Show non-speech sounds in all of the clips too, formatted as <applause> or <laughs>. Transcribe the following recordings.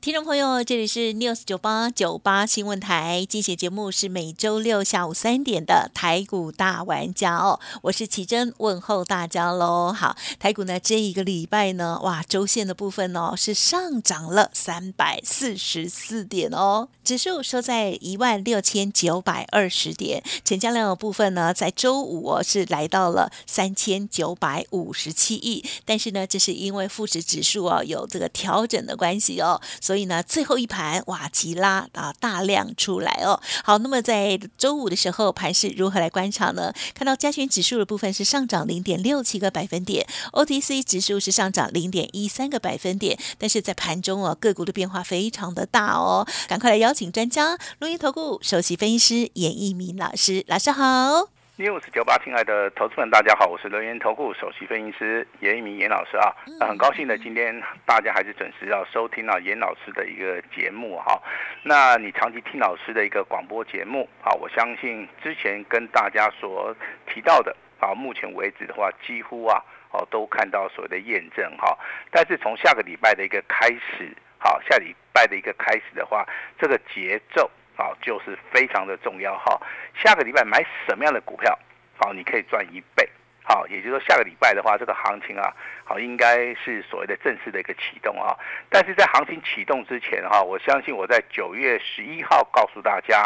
听众朋友，这里是 News 九八九八新闻台，今写节目是每周六下午三点的台股大玩家哦，我是奇珍，问候大家喽。好，台股呢这一个礼拜呢，哇，周线的部分哦是上涨了三百四十四点哦，指数收在一万六千九百二十点，成交量的部分呢，在周五哦是来到了三千九百五十七亿，但是呢，这是因为富时指数哦有这个调整的关系哦。所以呢，最后一盘哇，急拉啊，大量出来哦。好，那么在周五的时候，盘是如何来观察呢？看到加权指数的部分是上涨零点六七个百分点，OTC 指数是上涨零点一三个百分点。但是在盘中哦，个股的变化非常的大哦。赶快来邀请专家，录音投顾首席分析师严一鸣老师，老师好。News 九八，亲爱的投资们，大家好，我是人源投顾首席分析师严一鸣严老师啊，很高兴的今天大家还是准时要收听到严老师的一个节目哈。那你长期听老师的一个广播节目啊，我相信之前跟大家所提到的啊，目前为止的话，几乎啊哦都看到所谓的验证哈。但是从下个礼拜的一个开始，好，下礼拜的一个开始的话，这个节奏。好，就是非常的重要哈。下个礼拜买什么样的股票，好，你可以赚一倍。好，也就是说下个礼拜的话，这个行情啊，好，应该是所谓的正式的一个启动啊。但是在行情启动之前哈，我相信我在九月十一号告诉大家，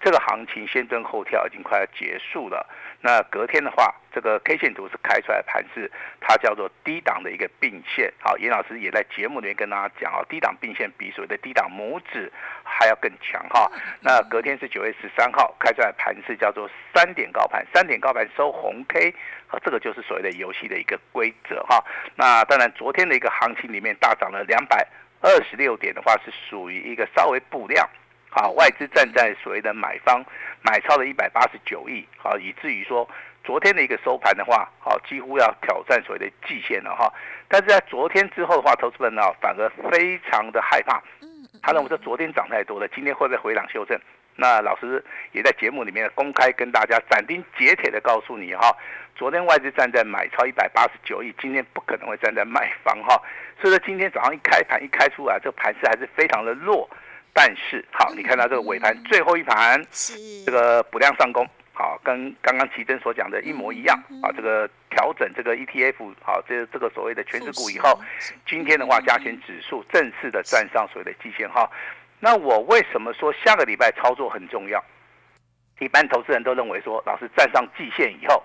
这个行情先蹲后跳已经快要结束了。那隔天的话，这个 K 线图是开出来盘是它叫做低档的一个并线。好，严老师也在节目里面跟大家讲哦，低档并线比所谓的低档拇指还要更强哈。那隔天是九月十三号开出来盘是叫做三点高盘，三点高盘收红 K，好，这个就是所谓的游戏的一个规则哈。那当然，昨天的一个行情里面大涨了两百二十六点的话，是属于一个稍微补量。好，外资站在所谓的买方，买超了一百八十九亿，好，以至于说昨天的一个收盘的话，好，几乎要挑战所谓的季线了哈。但是在昨天之后的话，投资人呢反而非常的害怕，他认为说昨天涨太多了，今天会不会回档修正？那老师也在节目里面公开跟大家斩钉截铁的告诉你哈，昨天外资站在买超一百八十九亿，今天不可能会站在卖方哈。所以说今天早上一开盘一开出来，这个盘势还是非常的弱。但是好，你看到这个尾盘最后一盘，是这个补量上攻，好，跟刚刚奇珍所讲的一模一样啊。这个调整这个 ETF，好，这这个所谓的全指股以后，今天的话加权指数正式的站上所谓的季线哈。那我为什么说下个礼拜操作很重要？一般投资人都认为说，老师站上季线以后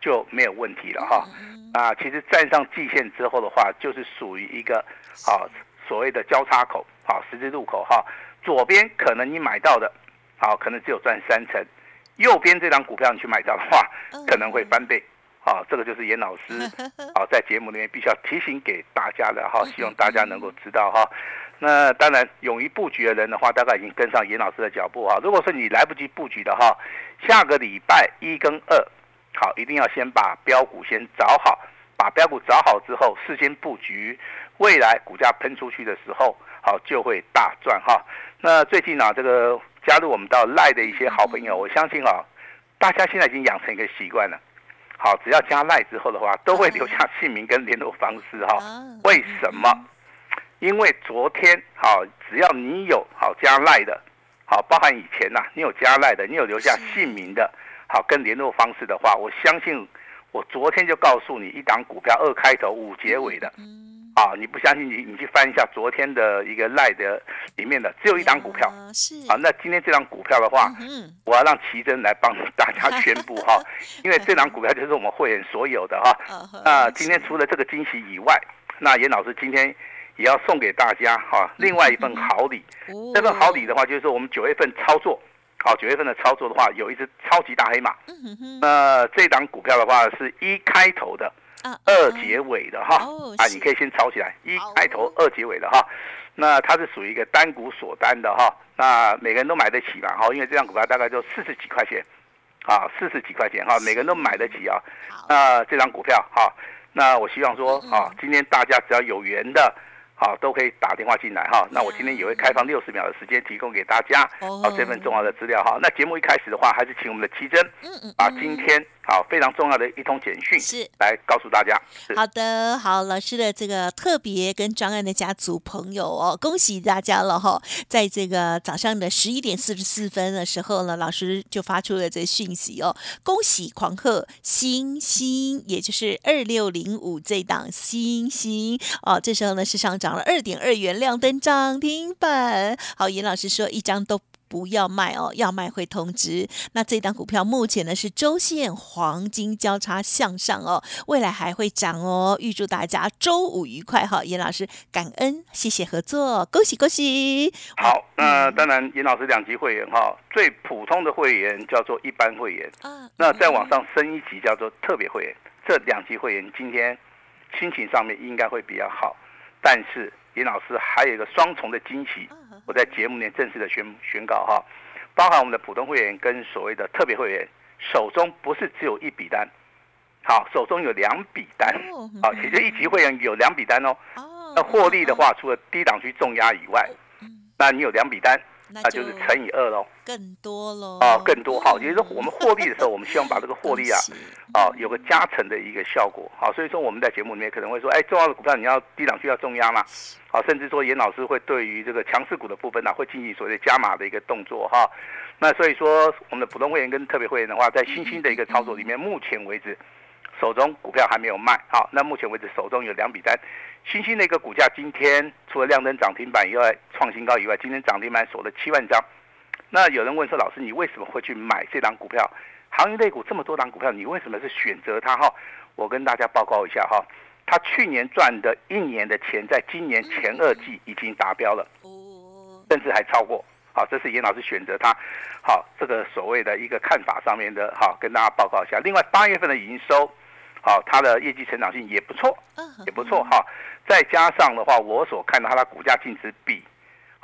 就没有问题了哈。啊，其实站上季线之后的话，就是属于一个啊所谓的交叉口，好十字路口哈。左边可能你买到的，好，可能只有赚三成；右边这张股票你去买到的话，可能会翻倍。好，这个就是严老师，<laughs> 好，在节目里面必须要提醒给大家的哈，希望大家能够知道哈。那当然，勇于布局的人的话，大概已经跟上严老师的脚步哈。如果说你来不及布局的哈，下个礼拜一跟二，好，一定要先把标股先找好，把标股找好之后，事先布局，未来股价喷出去的时候。好，就会大赚哈。那最近呢，这个加入我们到赖的一些好朋友，我相信啊，大家现在已经养成一个习惯了。好，只要加赖之后的话，都会留下姓名跟联络方式哈。为什么？因为昨天好，只要你有好加赖的，好，包含以前呐，你有加赖的，你有留下姓名的，好跟联络方式的话，我相信我昨天就告诉你，一档股票二开头五结尾的。啊，你不相信你，你去翻一下昨天的一个赖的里面的，只有一档股票。是啊，那今天这张股票的话，嗯，我要让奇珍来帮 <laughs> 大家宣布哈，因为这张股票就是我们会员所有的哈。那今天除了这个惊喜以外，那严老师今天也要送给大家哈，另外一份好礼。这份好礼的话，就是说我们九月份操作，好，九月份的操作的话，有一只超级大黑马。那这档股票的话，是一开头的。二结尾的哈啊，你可以先抄起来，一开头二结尾的哈，那它是属于一个单股锁单的哈，那每个人都买得起嘛哈，因为这张股票大概就四十几块钱，啊，四十几块钱哈，每个人都买得起啊。那这张股票哈，那我希望说嗯啊，今天大家只要有缘的。好，都可以打电话进来哈。那我今天也会开放六十秒的时间提供给大家，哦好这份重要的资料哈。那节目一开始的话，还是请我们的奇珍嗯嗯把今天好非常重要的一通简讯是。来告诉大家。好的，好，老师的这个特别跟专案的家族朋友哦，恭喜大家了哈！在这个早上的十一点四十四分的时候呢，老师就发出了这个讯息哦，恭喜狂贺星星，也就是二六零五这档星星哦，这时候呢是上涨了二点二元，亮灯涨停板。好，严老师说一张都。不要卖哦，要卖会通知。那这档股票目前呢是周线黄金交叉向上哦，未来还会涨哦。预祝大家周五愉快哈，严老师感恩，谢谢合作，恭喜恭喜。好，那当然，严老师两级会员哈，最普通的会员叫做一般会员，啊，那再往上升一级叫做特别会员。这两级会员今天心情上面应该会比较好，但是严老师还有一个双重的惊喜，我在节目里面正式的宣宣告哈，包含我们的普通会员跟所谓的特别会员手中不是只有一笔单，好，手中有两笔单，哦好，其实一级会员有两笔单哦。哦那获利的话，除了低档区重压以外，那你有两笔单，那那就是乘以二喽。更多喽。啊，更多哈，也就是说我们获利的时候，我们希望把这个获利啊，<laughs> 恭喜哦，有个加成的一个效果。好，所以说我们在节目里面可能会说，哎，重要的股票你要低档区要重压嘛，好，甚至说严老师会对于这个强势股的部分呢、会进行所谓的加码的一个动作哈。那所以说，我们的普通会员跟特别会员的话，在新兴的一个操作里面，目前为止手中股票还没有卖。好，那目前为止手中有两笔单，新兴的一个股价今天除了亮灯涨停板以外，创新高以外，今天涨停板锁了七万张。那有人问说，老师，你为什么会去买这档股票？行业类股这么多档股票，你为什么是选择它？哈，我跟大家报告一下哈，他去年赚的一年的钱，在今年前二季已经达标了，甚至还超过。好，这是严老师选择它，好，这个所谓的一个看法上面的，好，跟大家报告一下。另外，八月份的营收，好，它的业绩成长性也不错，嗯也不错哈。再加上的话，我所看到它的股价净值比，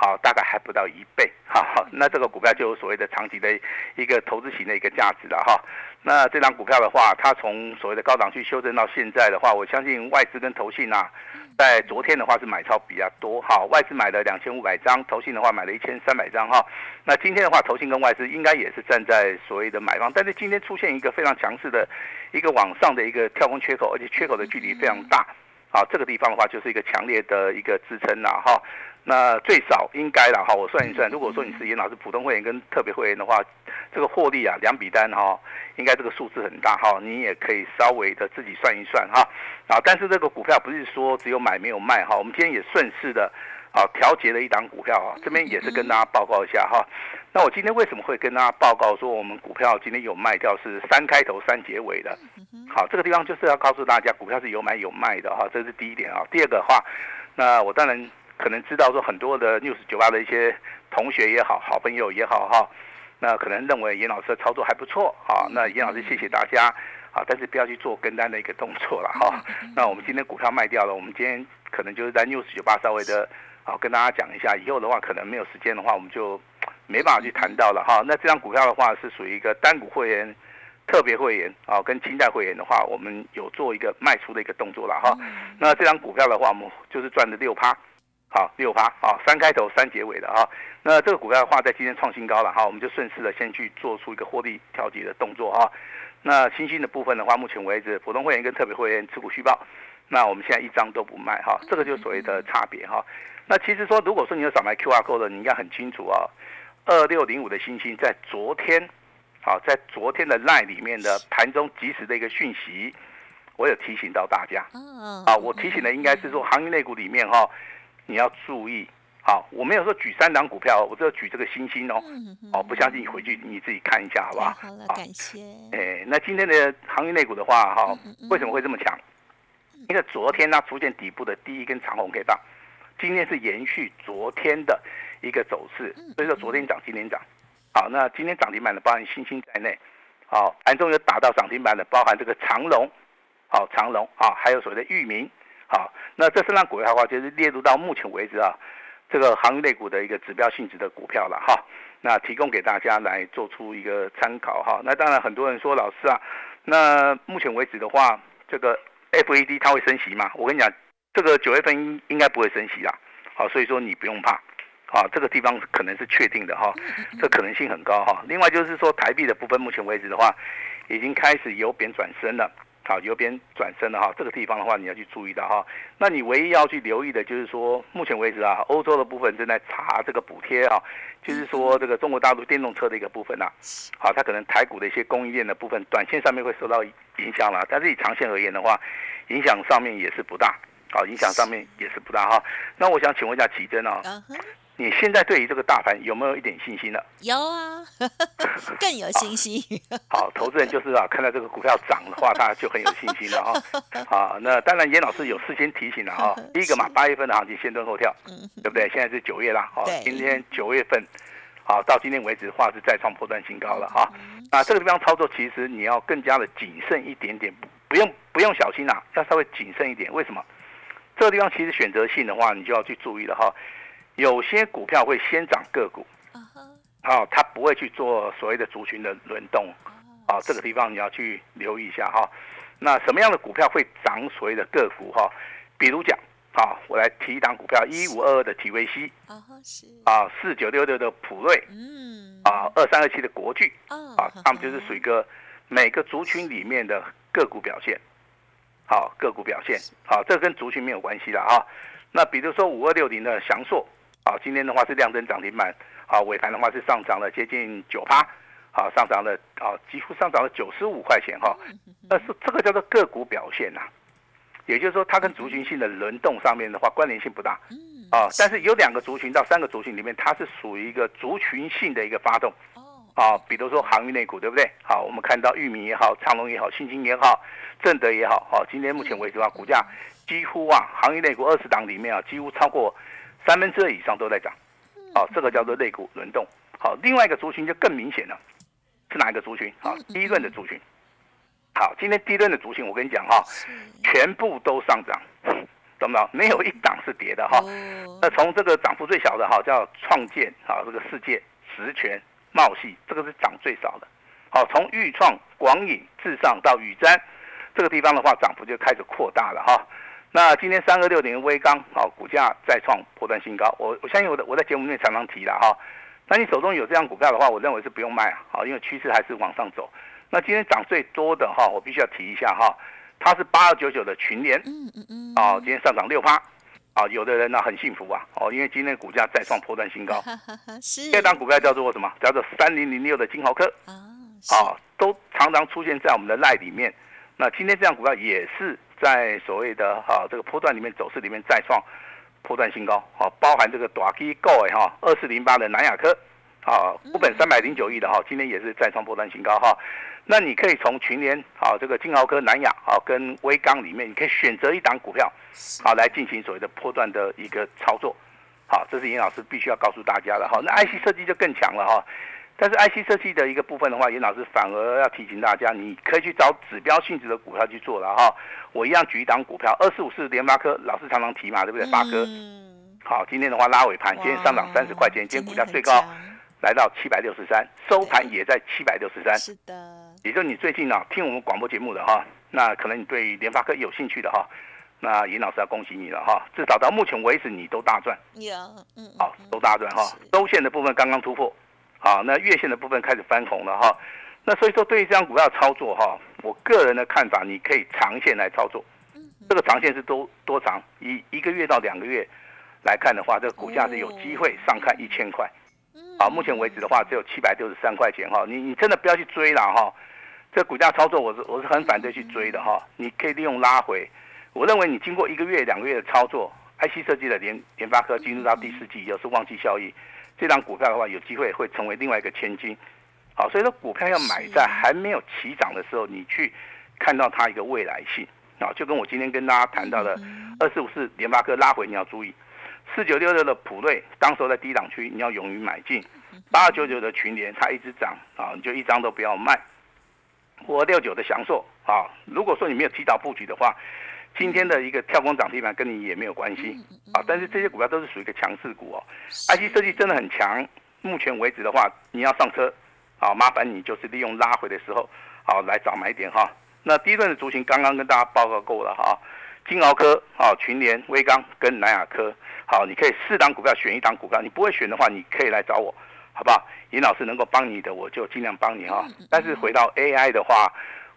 好，大概还不到一倍，哈，那这个股票就有所谓的长期的一个投资型的一个价值了哈。那这张股票的话，它从所谓的高档区修正到现在的话，我相信外资跟投信啊，在昨天的话是买超比较多哈，外资买了两千五百张，投信的话买了一千三百张哈。那今天的话，投信跟外资应该也是站在所谓的买方，但是今天出现一个非常强势的一个往上的一个跳空缺口，而且缺口的距离非常大。啊，这个地方的话就是一个强烈的一个支撑了，哈。那最少应该了哈，我算一算，如果说你是严老师普通会员跟特别会员的话，这个获利啊两笔单哈，应该这个数字很大哈，你也可以稍微的自己算一算哈。啊，但是这个股票不是说只有买没有卖哈，我们今天也顺势的啊调节了一档股票啊，这边也是跟大家报告一下哈。那我今天为什么会跟大家报告说我们股票今天有卖掉是三开头三结尾的？好，这个地方就是要告诉大家，股票是有买有卖的哈，这是第一点啊。第二个的话，那我当然可能知道说很多的 news 酒吧的一些同学也好，好朋友也好哈，那可能认为严老师的操作还不错啊。那严老师谢谢大家啊，但是不要去做跟单的一个动作了哈。那我们今天股票卖掉了，我们今天可能就是在 news 酒吧稍微的啊跟大家讲一下，以后的话可能没有时间的话，我们就没办法去谈到了哈。那这张股票的话是属于一个单股会员。特别会员啊，跟清代会员的话，我们有做一个卖出的一个动作了哈。那这张股票的话，我们就是赚了六趴，好六趴好，三开头三结尾的哈。那这个股票的话，在今天创新高了哈，我们就顺势的先去做出一个获利调节的动作哈。那新兴的部分的话，目前为止，普通会员跟特别会员持股续报，那我们现在一张都不卖哈，这个就是所谓的差别哈。那其实说，如果说你有少买 QR code 的，你应该很清楚啊。二六零五的星星在昨天。好，在昨天的 line 里面的盘中及时的一个讯息，我有提醒到大家。嗯啊，我提醒的应该是说，行业类股里面哈、你要注意。好，我没有说举三档股票，我只有举这个星星哦。哦，不相信你回去你自己看一下，好不好？好了，感谢。哎，那今天的行业类股的话，哈、为什么会这么强？因为昨天它出现底部的第一根长红 K 棒，今天是延续昨天的一个走势，所以说昨天涨，今天涨。好，那今天涨停板的包含星星在内，好，盘中有打到涨停板的，包含这个长龙，好长龙啊，还有所谓的域名，好，那这三档股票的话，就是列入到目前为止啊，这个行业类股的一个指标性质的股票了哈。那提供给大家来做出一个参考哈。那当然很多人说老师啊，那目前为止的话，这个 FED 它会升息吗？我跟你讲，这个九月份应应该不会升息啦。好，所以说你不用怕，啊，这个地方可能是确定的哈，这可能性很高哈。另外就是说台币的部分，目前为止的话，已经开始由贬转升了。好，由边转身了哈，这个地方的话你要去注意到哈。那你唯一要去留意的就是说，目前为止啊，欧洲的部分正在查这个补贴啊，就是说这个中国大陆电动车的一个部分呐。好，它可能台股的一些供应链的部分，短线上面会受到影响了，但是以长线而言的话，影响上面也是不大。好，影响上面也是不大哈。那我想请问一下奇珍啊。你现在对于这个大盘有没有一点信心了？有啊，<laughs> 更有信心。<laughs> 好，投资人就是啊，看到这个股票涨的话，他就很有信心了哈。<laughs> 好，那当然严老师有事先提醒了哈。第一个嘛，八月份的行情先蹲后跳，对不对？现在是九月啦，好，今天九月份，好，到今天为止的话是再创破断新高了哈。那这个地方操作其实你要更加的谨慎一点点，不用不用小心啦，要稍微谨慎一点。为什么？这个地方其实选择性的话，你就要去注意了哈。有些股票会先涨个股，好，它不会去做所谓的族群的轮动，啊，这个地方你要去留意一下哈。那什么样的股票会涨所谓的个股哈？比如讲，啊，我来提一档股票，一五二二的体维西啊四九六六的普瑞，嗯，啊二三二七的国巨，啊，他们就是属于个每个族群里面的个股表现，好，个股表现，好，这跟族群没有关系的啊。那比如说五二六零的翔硕。好，今天的话是量增涨停板，好，尾盘的话是上涨了接近九趴，好，上涨了啊，几乎上涨了九十五块钱哈，那是这个叫做个股表现呐，也就是说它跟族群性的轮动上面的话关联性不大，啊，但是有两个族群到三个族群里面，它是属于一个族群性的一个发动，啊，比如说航运内股对不对？好，我们看到玉米也好，长隆也好，新兴也好，正德也好，好，今天目前为止的话，股价几乎啊，航运内股二十档里面啊，几乎超过。三分之二以上都在涨，好，这个叫做类股轮动。好，另外一个族群就更明显了，是哪一个族群？好，第一轮的族群。好，今天第一轮的族群，我跟你讲哈，全部都上涨，懂不懂？没有一档是跌的哈。那从这个涨幅最小的哈，叫创建，好，这个世界、实权、茂系，这个是涨最少的。好，从豫创、广影、至上到宇瞻，这个地方的话，涨幅就开始扩大了哈。那今天三二六点微钢，好，股价再创破断新高。我我相信我的我在节目里面常常提了哈。那你手中有这样股票的话，我认为是不用卖啊，好，因为趋势还是往上走。那今天涨最多的哈，我必须要提一下哈，它是八二九九的群联，嗯嗯嗯，哦，今天上涨六趴，啊，有的人呢很幸福啊，哦，因为今天股价再创破断新高。<laughs> 是。这档股票叫做什么？叫做三零零六的金豪科啊，啊，都常常出现在我们的赖里面。那今天这样股票也是。在所谓的哈这个波段里面走势里面再创波段新高，好，包含这个短期购哎哈二四零八的南亚科，啊，股本三百零九亿的哈，今天也是再创波段新高哈。那你可以从群联啊这个金豪科、南亚啊跟威钢里面，你可以选择一档股票，好来进行所谓的波段的一个操作，好，这是严老师必须要告诉大家的哈。那 IC 设计就更强了哈。但是 IC 设计的一个部分的话，严老师反而要提醒大家，你可以去找指标性质的股票去做了哈。我一样举一档股票，二四五四联发科，老师常常提嘛，对不对？发哥，好，今天的话拉尾盘，今天上涨三十块钱，今天股价最高来到七百六十三，收盘也在七百六十三。是的，也就你最近呢听我们广播节目的哈，那可能你对联发科有兴趣的哈，那严老师要恭喜你了哈，至少到目前为止你都大赚。有，嗯，好，都大赚哈。周线的部分刚刚突破。好，那月线的部分开始翻红了哈，那所以说对于这张股票操作哈，我个人的看法，你可以长线来操作，这个长线是多多长？一一个月到两个月来看的话，这个股价是有机会上看一千块，啊，目前为止的话只有七百六十三块钱哈，你你真的不要去追了哈，这股价操作我是我是很反对去追的哈，你可以利用拉回，我认为你经过一个月两个月的操作，IC 设计的联联发科进入到第四季又是旺季效益。这张股票的话，有机会会成为另外一个千金，好，所以说股票要买在还没有起涨的时候，你去看到它一个未来性。啊，就跟我今天跟大家谈到的二四五四联发科拉回，你要注意。四九六六的普瑞，当时候在低档区，你要勇于买进。八二九九的群联，它一直涨。啊，你就一张都不要卖。五二六九的翔硕啊，如果说你没有提早布局的话。今天的一个跳空涨停板跟你也没有关系啊，但是这些股票都是属于一个强势股哦。IC 设计真的很强目前为止的话，你要上车，好，麻烦你就是利用拉回的时候，好来找买点哈。那第一段的族群刚刚跟大家报告过了哈，金鳌科、好群联、威刚跟南亚科，好，你可以四档股票选一档股票，你不会选的话，你可以来找我，好不好？尹老师能够帮你的，我就尽量帮你哈。但是回到 AI 的话，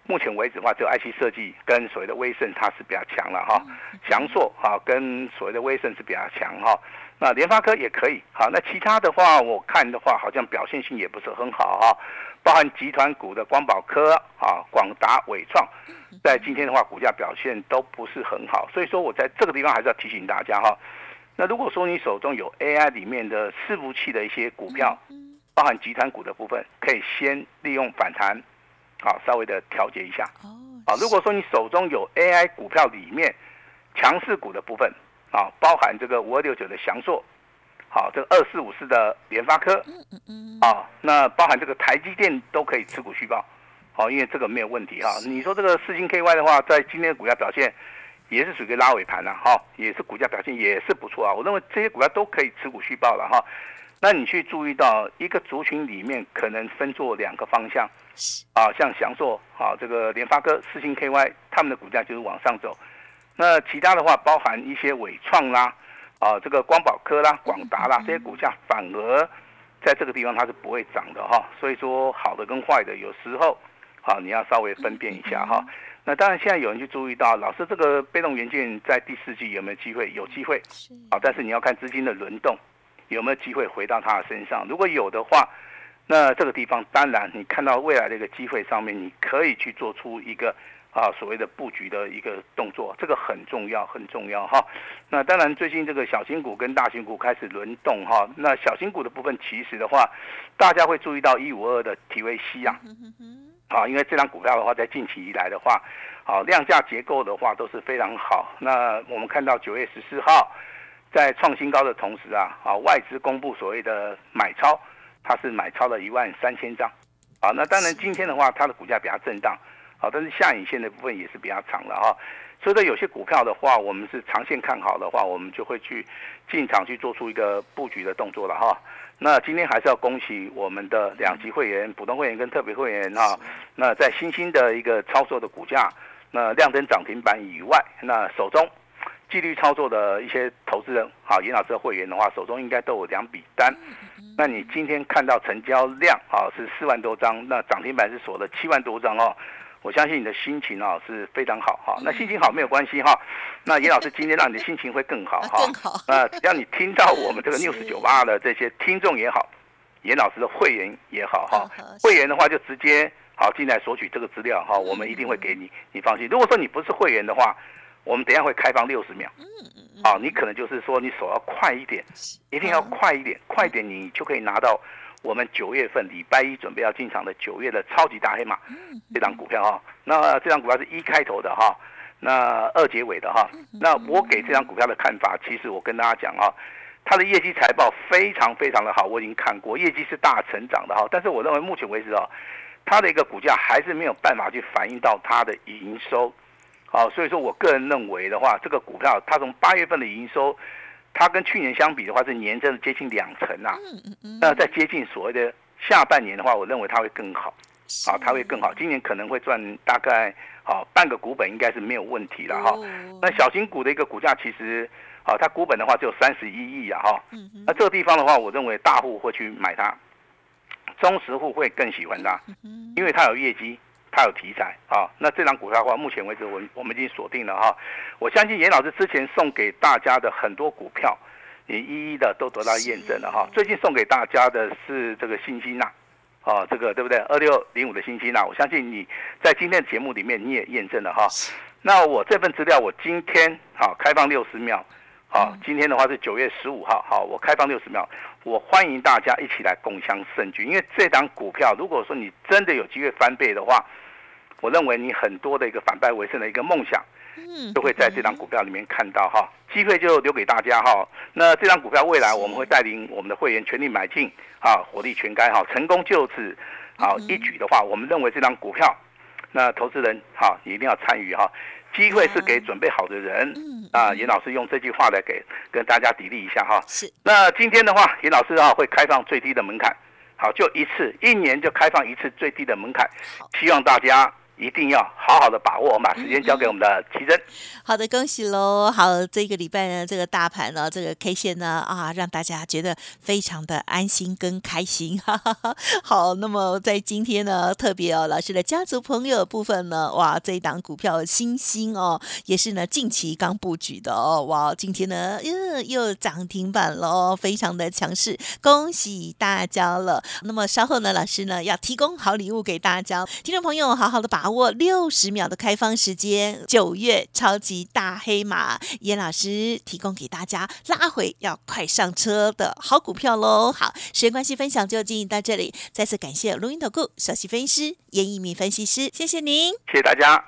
目前为止的话，只有 IC 设计跟所谓的威盛它是比较强了哈，翔硕哈跟所谓的威盛是比较强哈。那联发科也可以好，那其他的话我看的话，好像表现性也不是很好哈。包含集团股的光宝科啊、广达、伟创，在今天的话，股价表现都不是很好。所以说我在这个地方还是要提醒大家哈。那如果说你手中有 AI 里面的伺服器的一些股票，包含集团股的部分，可以先利用反弹，好稍微的调节一下。啊，如果说你手中有 AI 股票里面强势股的部分，啊，包含这个五二六九的翔硕。好，这个二四五四的联发科，嗯嗯嗯，啊，那包含这个台积电都可以持股续报，好，因为这个没有问题哈。你说这个四星 KY 的话，在今天的股价表现也是属于拉尾盘了哈，也是股价表现也是不错啊。我认为这些股票都可以持股续报了哈。那你去注意到一个族群里面可能分作两个方向，啊，像翔硕，啊，这个联发科、四星 KY，他们的股价就是往上走。那其他的话，包含一些伟创啦。啊，这个光宝科啦、广达啦这些股价反而在这个地方它是不会涨的哈，所以说好的跟坏的有时候，好你要稍微分辨一下哈。那当然现在有人去注意到，老师这个被动元件在第四季有没有机会？有机会，啊，但是你要看资金的轮动有没有机会回到他的身上。如果有的话，那这个地方当然你看到未来的一个机会上面，你可以去做出一个。啊，所谓的布局的一个动作，这个很重要，很重要哈。那当然，最近这个小型股跟大型股开始轮动哈。那小型股的部分，其实的话，大家会注意到一五二的体威西啊，啊，因为这张股票的话，在近期以来的话，好量价结构的话都是非常好。那我们看到九月十四号在创新高的同时啊，啊，外资公布所谓的买超，它是买超了一万三千张。啊，那当然今天的话，它的股价比较震荡。好，但是下影线的部分也是比较长了哈，所以说有些股票的话，我们是长线看好的话，我们就会去进场去做出一个布局的动作了哈。那今天还是要恭喜我们的两级会员、普通会员跟特别会员哈。那在新兴的一个操作的股价，那亮灯涨停板以外，那手中纪律操作的一些投资人，好，严老师的会员的话，手中应该都有两笔单。那你今天看到成交量啊是四万多张，那涨停板是锁了七万多张哦。我相信你的心情啊是非常好哈，那心情好没有关系哈，那严老师今天让你的心情会更好 <laughs> 哈，更好。那，只要你听到我们这个 <laughs> news 九八的这些听众也好，严老师的会员也好哈，会员的话就直接好进来索取这个资料哈，我们一定会给你，你放心。如果说你不是会员的话，我们等下会开放六十秒，嗯嗯嗯，啊，你可能就是说你手要快一点，一定要快一点，快一点你就可以拿到。我们九月份礼拜一准备要进场的九月的超级大黑马，这张股票哈，那这张股票是一开头的哈，那二结尾的哈，那我给这张股票的看法，其实我跟大家讲啊，它的业绩财报非常非常的好，我已经看过，业绩是大成长的哈，但是我认为目前为止啊，它的一个股价还是没有办法去反映到它的营收，好，所以说我个人认为的话，这个股票它从八月份的营收。它跟去年相比的话，是年增接近两成啊。那在接近所谓的下半年的话，我认为它会更好，啊，它会更好。今年可能会赚大概好半个股本，应该是没有问题了哈。那小型股的一个股价其实，啊，它股本的话只有三十一亿啊哈。那这个地方的话，我认为大户会去买它，中实户会更喜欢它，因为它有业绩。它有题材啊，那这张股票的话，目前为止我我们已经锁定了哈。我相信严老师之前送给大家的很多股票，你一一的都得到验证了哈。最近送给大家的是这个星星呐，啊，这个对不对？二六零五的星星呐，我相信你在今天的节目里面你也验证了哈。那我这份资料我今天好开放六十秒，好，今天的话是九月十五号，好，我开放六十秒，我欢迎大家一起来共享盛举，因为这档股票如果说你真的有机会翻倍的话。我认为你很多的一个反败为胜的一个梦想，嗯，都会在这张股票里面看到哈，机会就留给大家哈。那这张股票未来我们会带领我们的会员全力买进啊，火力全开哈，成功就此好一举的话，我们认为这张股票，那投资人哈，你一定要参与哈。机会是给准备好的人。嗯啊，严老师用这句话来给跟大家砥砺一下哈。是那今天的话，严老师啊会开放最低的门槛，好，就一次，一年就开放一次最低的门槛，希望大家一定要好好的把握。我们把时间交给我们的奇珍。好的，恭喜喽！好，这个礼拜呢，这个大盘呢，这个 K 线呢，啊，让大家觉得非常的安心跟开心。哈哈哈。好，那么在今天呢，特别哦，老师的家族朋友部分呢，哇，这一档股票新星哦，也是呢近期刚布局的哦，哇，今天呢，又又涨停板喽，非常的强势，恭喜大家了。那么稍后呢，老师呢要提供好礼物给大家，听众朋友好好的把握六十秒的开放时间，九月超级大黑马，严老师提供给大家拉回要快上车的好股票喽。好，时间关系，分享就进行到这里，再次感谢录音投顾首席分析师严一鸣分析师，谢谢您。谢谢大家。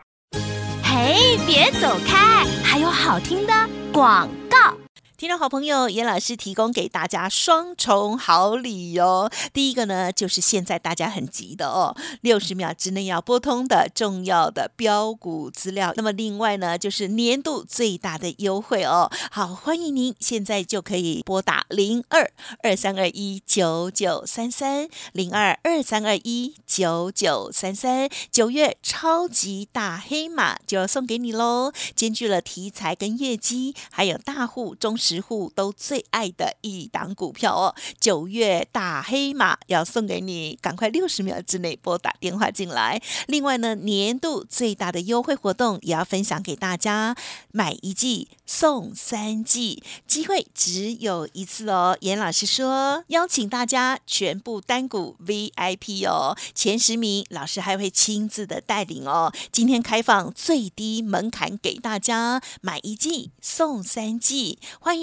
嘿，别走开，还有好听的广告。听众好朋友，严老师提供给大家双重好礼哦。第一个呢，就是现在大家很急的哦，六十秒之内要拨通的重要的标股资料。那么另外呢，就是年度最大的优惠哦。好，欢迎您现在就可以拨打零二二三二一九九三三零二二三二一九九三三。九月超级大黑马就要送给你喽，兼具了题材跟业绩，还有大户、中实十户都最爱的一档股票哦。九月大黑马要送给你，赶快六十秒之内拨打电话进来。另外呢，年度最大的优惠活动也要分享给大家，买一季送三季，机会只有一次哦。严老师说，邀请大家全部单股 VIP 哦，前十名老师还会亲自的带领哦。今天开放最低门槛给大家，买一季送三季，欢迎